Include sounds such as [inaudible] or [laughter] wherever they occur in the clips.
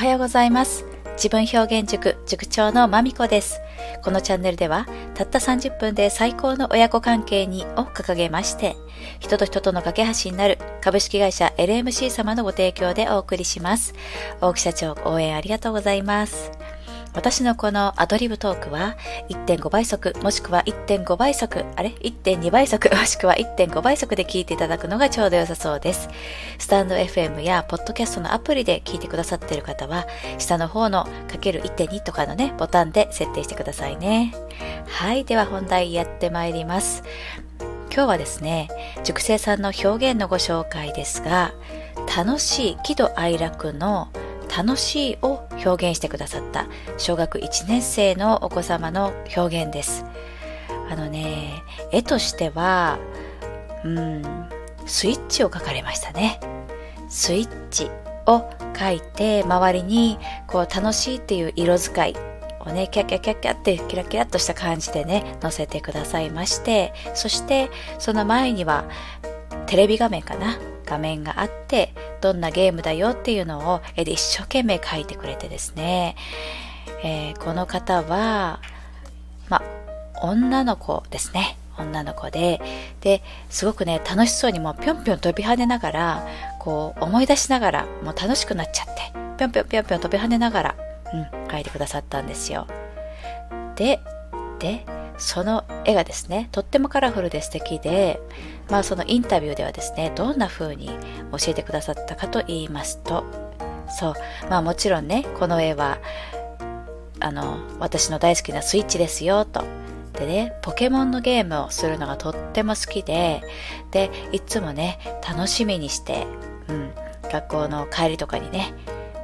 はようございます。自分表現塾塾長のまみこです。このチャンネルでは、たった30分で最高の親子関係にを掲げまして、人と人との架け橋になる株式会社 LMC 様のご提供でお送りします。大木社長応援ありがとうございます。私のこのアドリブトークは1.5倍速もしくは1.5倍速、あれ ?1.2 倍速 [laughs] もしくは1.5倍速で聞いていただくのがちょうど良さそうです。スタンド FM やポッドキャストのアプリで聞いてくださっている方は下の方のかける1.2とかのね、ボタンで設定してくださいね。はい。では本題やってまいります。今日はですね、熟成さんの表現のご紹介ですが、楽しい喜怒哀楽の楽しいを表現してくださった小学1年生のお子様の表現です。あのね、絵としては、うん、スイッチを描かれましたね。スイッチを描いて、周りにこう楽しいっていう色使いをね、キャキャキャキャってキラキラっとした感じでね、載せてくださいまして、そしてその前にはテレビ画面かな画面があって、どんなゲームだよっていうのを絵で一生懸命書いてくれてですね、えー、この方は、ま、女の子ですね。女の子で、で、すごくね、楽しそうにもうぴょんぴょん飛び跳ねながら、こう思い出しながら、もう楽しくなっちゃって、ぴょんぴょんぴょんぴょん飛び跳ねながら、うん、書いてくださったんですよ。で、で、その絵がですね、とってもカラフルで素敵で、まあそのインタビューではですね、どんな風に教えてくださったかと言いますと、そう、まあもちろんね、この絵は、あの、私の大好きなスイッチですよ、と。でね、ポケモンのゲームをするのがとっても好きで、で、いつもね、楽しみにして、うん、学校の帰りとかにね、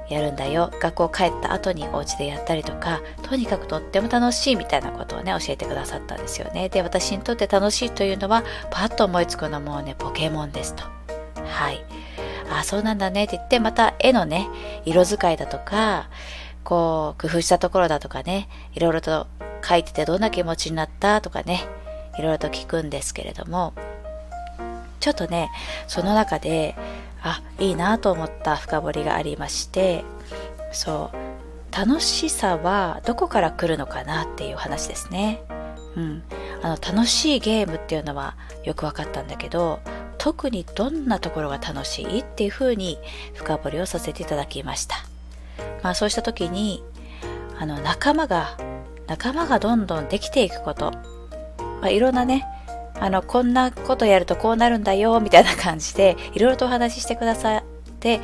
やるんだよ。学校帰った後にお家でやったりとかとにかくとっても楽しいみたいなことをね教えてくださったんですよね。で私にとって楽しいというのはパッと思いつくのもねポケモンですと。はい。あそうなんだね。って言ってまた絵のね色使いだとかこう工夫したところだとかねいろいろと書いててどんな気持ちになったとかねいろいろと聞くんですけれどもちょっとねその中であいいなと思った深掘りがありましてそう楽しさはどこから来るのかなっていう話ですね。うん、あの楽しいゲームっていうのはよく分かったんだけど特にどんなところが楽しいっていうふうに深掘りをさせていただきました。まあそうした時にあの仲間が仲間がどんどんできていくこと、まあ、いろんなねあの、こんなことやるとこうなるんだよ、みたいな感じで、いろいろとお話ししてくださって、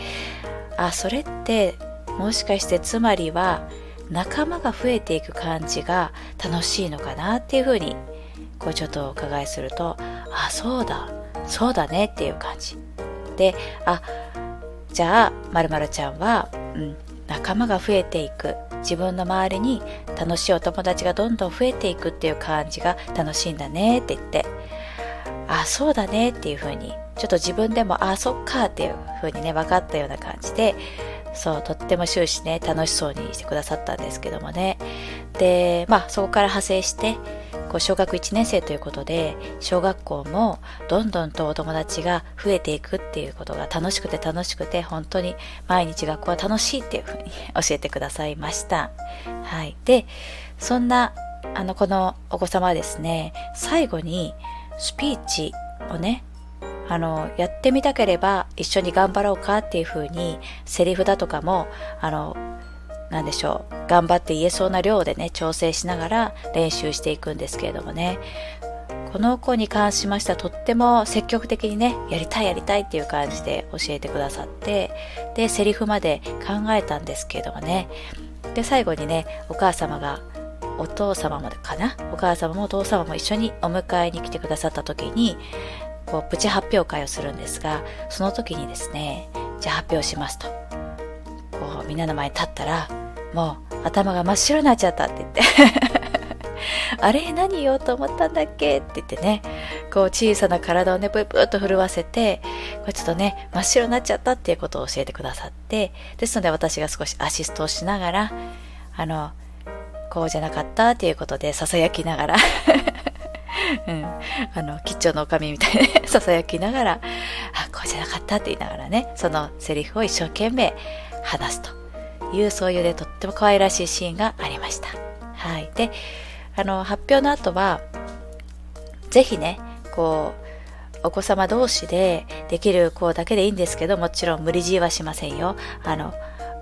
あ、それって、もしかしてつまりは、仲間が増えていく感じが楽しいのかなっていうふうに、こうちょっとお伺いすると、あ、そうだ、そうだねっていう感じ。で、あ、じゃあ、まるちゃんは、うん、仲間が増えていく。自分の周りに楽しいお友達がどんどん増えていくっていう感じが楽しいんだねって言って、あ、そうだねっていう風に、ちょっと自分でも、あ、そっかっていう風にね、分かったような感じで、そう、とっても終始ね、楽しそうにしてくださったんですけどもね。で、まあ、そこから派生して、こう小学1年生ということで小学校もどんどんとお友達が増えていくっていうことが楽しくて楽しくて本当に毎日学校は楽しいっていうふうに教えてくださいました。はい。で、そんなあのこのお子様はですね最後にスピーチをねあのやってみたければ一緒に頑張ろうかっていうふうにセリフだとかもあの何でしょう。頑張って言えそうな量でね調整しながら練習していくんですけれどもね。この子に関しましてはとっても積極的にねやりたいやりたいっていう感じで教えてくださってでセリフまで考えたんですけれどもね。で最後にねお母様がお父様もかな？お母様もお父様も一緒にお迎えに来てくださった時にこうプチ発表会をするんですがその時にですねじゃあ発表しますと。こうみんなの前に立ったらもう頭が真っ白になっちゃったって言って。[laughs] あれ何言おうと思ったんだっけって言ってね。こう小さな体をねぷぷっと震わせてこれちょっとね真っ白になっちゃったっていうことを教えてくださって。ですので私が少しアシストをしながらあのこうじゃなかったっていうことでささやきながら。[laughs] うん、あの、吉祥の女将みたいに [laughs] ささやきながら、あ、こうじゃなかったって言いながらね、そのセリフを一生懸命話すと。いうそういうでとっても可愛らしいシーンがありました。はい。で、あの、発表の後は、ぜひね、こう、お子様同士でできる子だけでいいんですけど、もちろん無理強いはしませんよ。あの、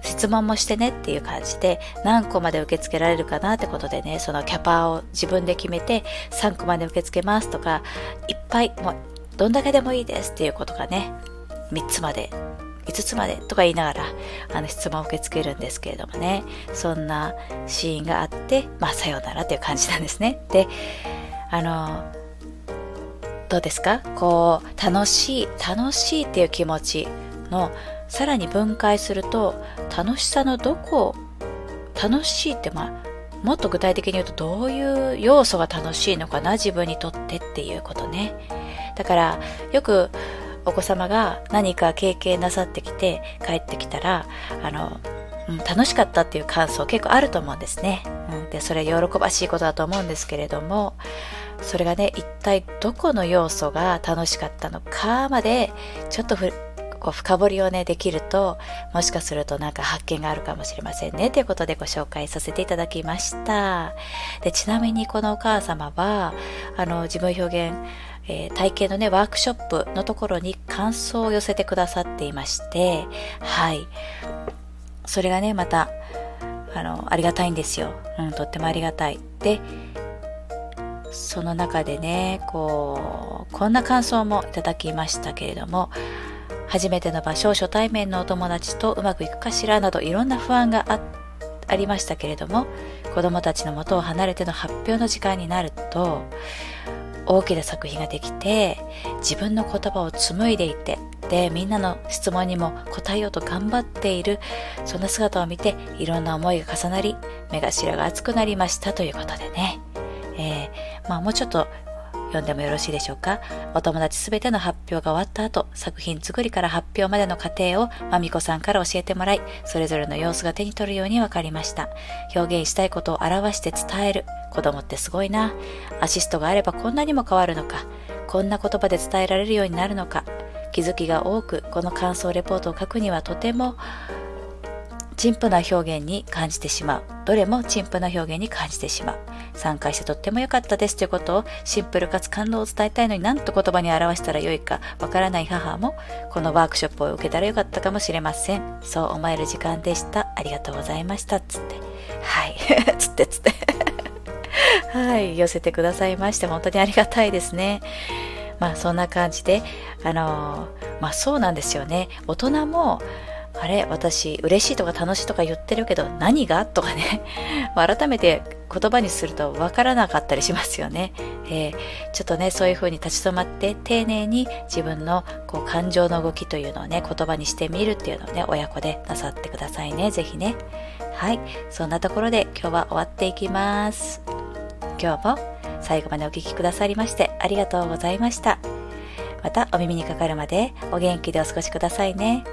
質問もしてねっていう感じで何個まで受け付けられるかなってことでねそのキャパを自分で決めて3個まで受け付けますとかいっぱいもうどんだけでもいいですっていうことがね3つまで5つまでとか言いながらあの質問を受け付けるんですけれどもね。そんなシーンがあってまあさようならっていう感じなんですね。であのどうですか？こう楽しい楽しいっていう気持ちのさらに分解すると楽しさのどこ楽しいってまあもっと具体的に言うとどういう要素が楽しいのかな自分にとってっていうことね。だからよくお子様が何か経験なさってきて帰ってきたらあの、うん、楽しかったっていう感想結構あると思うんですね、うん、でそれ喜ばしいことだと思うんですけれどもそれがね一体どこの要素が楽しかったのかまでちょっとこう深掘りをねできるともしかするとなんか発見があるかもしれませんねということでご紹介させていただきましたでちなみにこのお母様はあの自分表現えー、体験のね、ワークショップのところに感想を寄せてくださっていまして、はい。それがね、また、あの、ありがたいんですよ。うん、とってもありがたい。で、その中でね、こう、こんな感想もいただきましたけれども、初めての場所、初対面のお友達とうまくいくかしらなどいろんな不安がありましたけれども、子供たちの元を離れての発表の時間になると、大きな作品ができて、自分の言葉を紡いでいて、で、みんなの質問にも答えようと頑張っている、そんな姿を見て、いろんな思いが重なり、目頭が熱くなりましたということでね。えー、まあもうちょっと読んでもよろしいでしょうか？お友達すべての発表が終わった後、作品作りから発表までの過程をまみこさんから教えてもらい、それぞれの様子が手に取るように分かりました。表現したいことを表して伝える。子供ってすごいな。アシストがあればこんなにも変わるのか。こんな言葉で伝えられるようになるのか。気づきが多く、この感想レポートを書くにはとても陳腐な表現に感じてしまう。どれも陳腐な表現に感じてしまう。参加してとっても良かったですということをシンプルかつ感動を伝えたいのに何と言葉に表したらよいかわからない母もこのワークショップを受けたらよかったかもしれません。そう思える時間でした。ありがとうございました。つって。はい。つってつって。はい。寄せてくださいまして、本当にありがたいですね。まあそんな感じで、あのー、まあそうなんですよね。大人もあれ私嬉しいとか楽しいとか言ってるけど何が？とかね [laughs] 改めて言葉にすると分からなかったりしますよね、えー、ちょっとねそういう風に立ち止まって丁寧に自分のこう感情の動きというのをね言葉にしてみるっていうのをね親子でなさってくださいね。是非ね。はい。そんなところで今日は終わっていきます。今日も最後までお聴きくださりましてありがとうございました。またお耳にかかるまでお元気でお過ごしくださいね。